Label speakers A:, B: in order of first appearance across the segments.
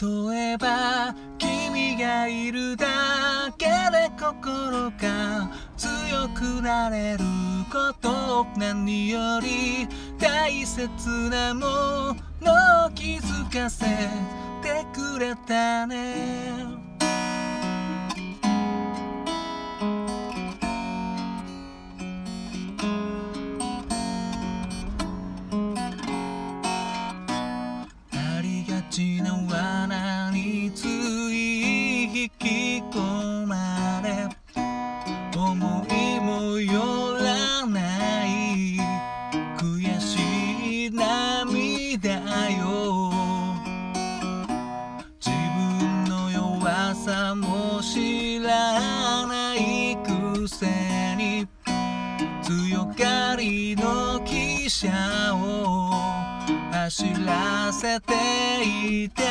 A: 例えば君がいるだけで心が強くなれること何より大切なものを気づかせてくれたねさも知らないくせに強がりの汽車を走らせていた。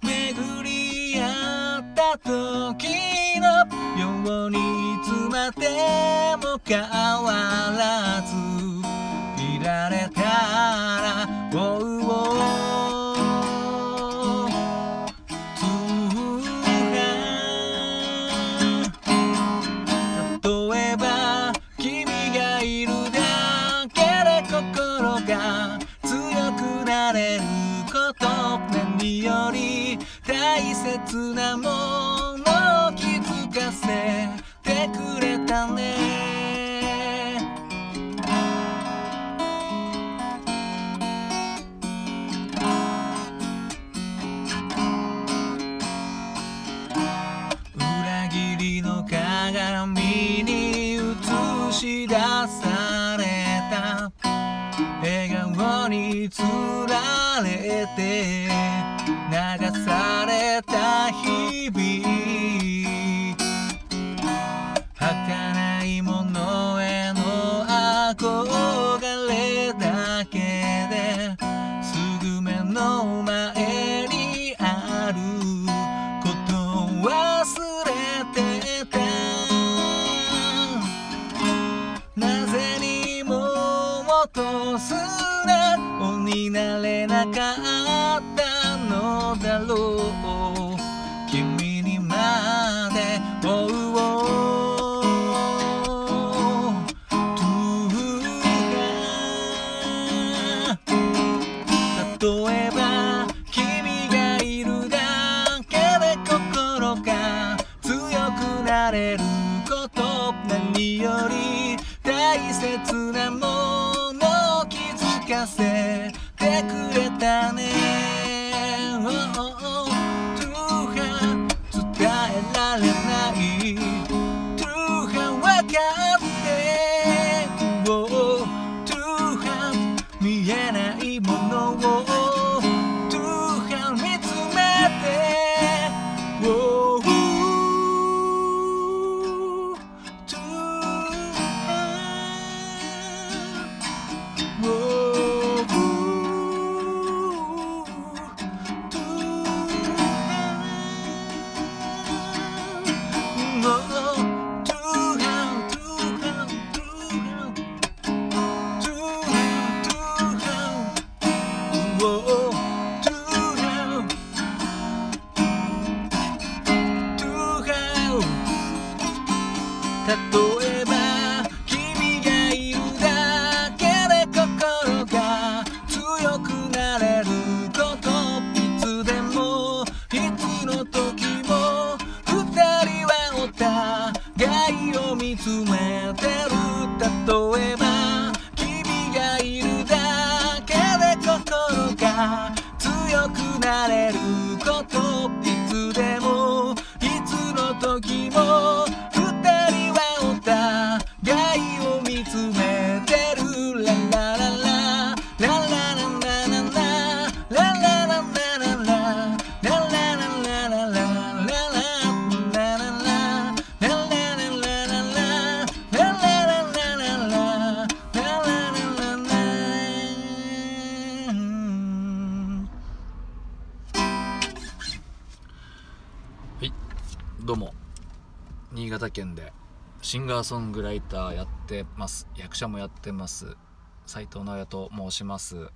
A: 巡り合った時のようにいつまでも変わらずいられたられて流された日々。なかったのだろう。君にまで追う例えば君がいるだけで心が強くなれること。何より大切なものを気づかせてくれ。例えば君がいるだけで心が強くなれることいつでもいつの時も二人はお互いを見つめてる例えば君がいるだけで心が強くなれること。
B: どうも。新潟県でシンガーソングライターやってます。役者もやってます。斉藤直也と申します。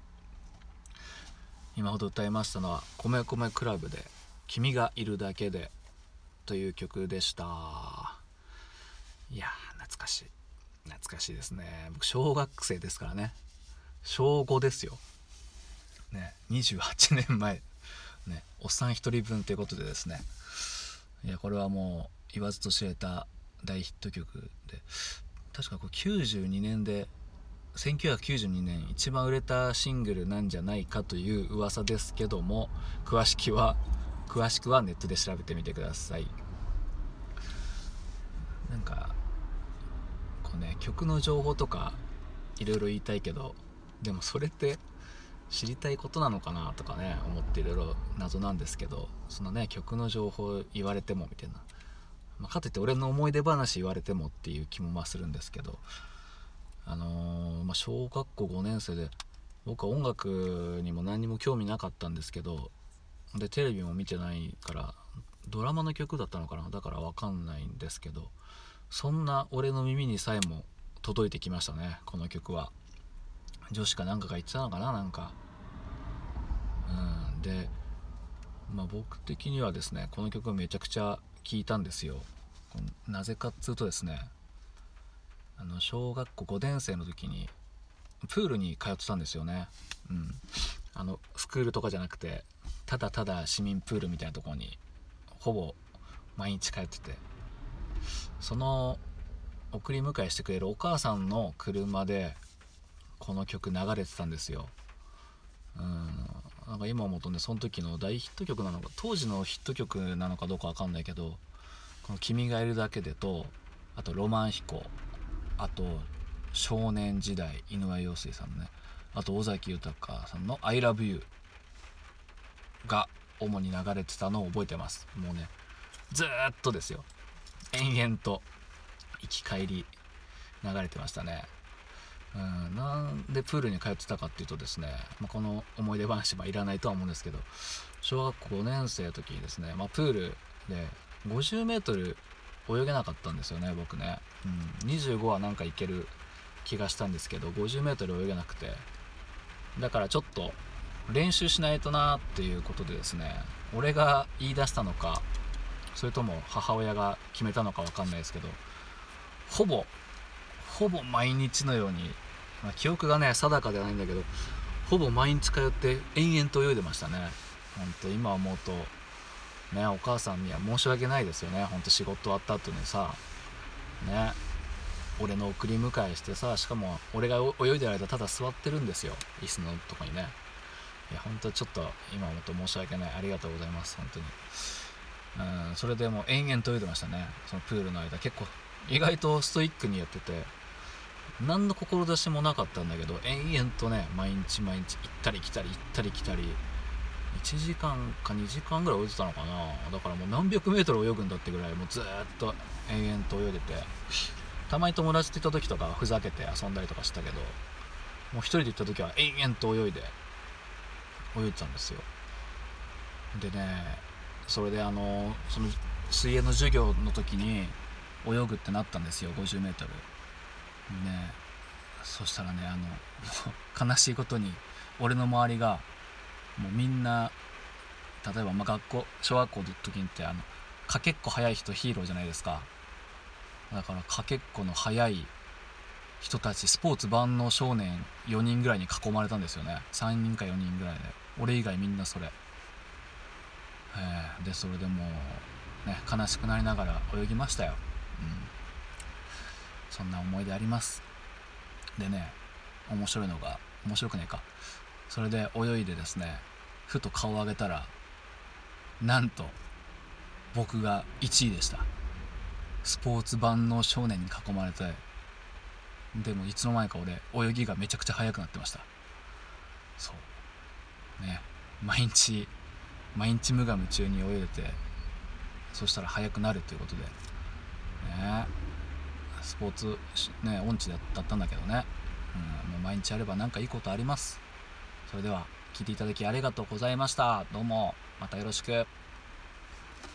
B: 今ほど歌いましたのは「米米クラブ」で「君がいるだけで」という曲でした。いや懐かしい。懐かしいですね。僕小学生ですからね。小5ですよ。ね28年前。ねおっさん1人分ということでですね。いやこれはもう言わずと知れた大ヒット曲で。確かこれ92年で1992年一番売れたシングルなんじゃないかという噂ですけども詳しくは詳しくはネットで調べてみてください。なんかこうね曲の情報とかいろいろ言いたいけどでもそれって知りたいことなのかなとかね思っていろいろ謎なんですけどそのね曲の情報言われてもみたいな、まあ、かといって俺の思い出話言われてもっていう気もまあするんですけどあのーまあ、小学校5年生で僕は音楽にも何にも興味なかったんですけどでテレビも見てないからドラマの曲だったのかなだから分かんないんですけどそんな俺の耳にさえも届いてきましたねこの曲は。女子かなんかが言ってたのかななんか。うん。でまあ僕的にはですねこの曲めちゃくちゃ聴いたんですよ。なぜかっつうとですねあの小学校5年生の時にプールに通ってたんですよね。うん。あのスクールとかじゃなくてただただ市民プールみたいなところにほぼ毎日通ってて。その送り迎えしてくれるお母さんの車でこの曲流れてたんですよ。うん。なんか今思うとねその時の大ヒット曲なのか当時のヒット曲なのかどうかわかんないけどこの「君がいるだけで」とあと「ロマン飛行」あと「少年時代」井上陽水さんのねあと尾崎豊さんの「ILOVEYOU」が主に流れてたのを覚えてます。もうねずっとですよ。延々と行き帰り流れてましたね。うん。なんでプールに通ってたかっていうとですね、まあ、この思い出話はいらないとは思うんですけど小学校5年生の時にですね、まあ、プールで 50m 泳げなかったんですよね僕ね、うん、25はなんかいける気がしたんですけど 50m 泳げなくて。だからちょっと練習しないとなっていうことでですね俺が言い出したのかそれとも母親が決めたのか分かんないですけどほぼほぼ毎日のように、まあ、記憶がね定かではないんだけどほぼ毎日通って延々と泳いでましたね。本当今思うとねお母さんには申し訳ないですよね。ほんと仕事終わった後にさね俺の送り迎えしてさしかも俺が泳いでる間ただ座ってるんですよ。椅子のとこにね。いや本当ちょっと今思うと申し訳ない。ありがとうございます。本当に。うんそれでもう延々と泳いでましたね。そのプールの間。結構意外とストイックにやってて。何の志もなかったんだけど延々とね毎日毎日行ったり来たり行ったり来たり1時間か2時間ぐらい泳いでたのかな。だからもう何百メートル泳ぐんだってぐらいもうずっと延々と泳いでて。たまに友達と行った時とかふざけて遊んだりとかしたけどもう一人で行った時は延々と泳いで泳いでたんですよ。でねそれであのその水泳の授業の時に泳ぐってなったんですよ 50m ね。そしたらねあの 悲しいことに俺の周りがもうみんな例えばま学校小学校の時ってあのかけっこ速い人ヒーローじゃないですか。だからかけっこの速い人たちスポーツ万能少年4人ぐらいに囲まれたんですよね。3人か4人ぐらいで。俺以外みんなそれ、え、でそれでもうね悲しくなりながら泳ぎましたよ、うん、そんな思い出あります。でね面白いのが面白くないか。それで泳いでですねふと顔を上げたらなんと僕が1位でした。スポーツ万能少年に囲まれてでもいつの間にか俺泳ぎがめちゃくちゃ速くなってました。そう。ね毎日毎日無我夢中に泳いでてそしたら速くなるということで。ね。スポーツね音痴だったんだけどね、うん、もう毎日やれば何かいいことあります。それでは聞いていただきありがとうございました。どうもまたよろしく。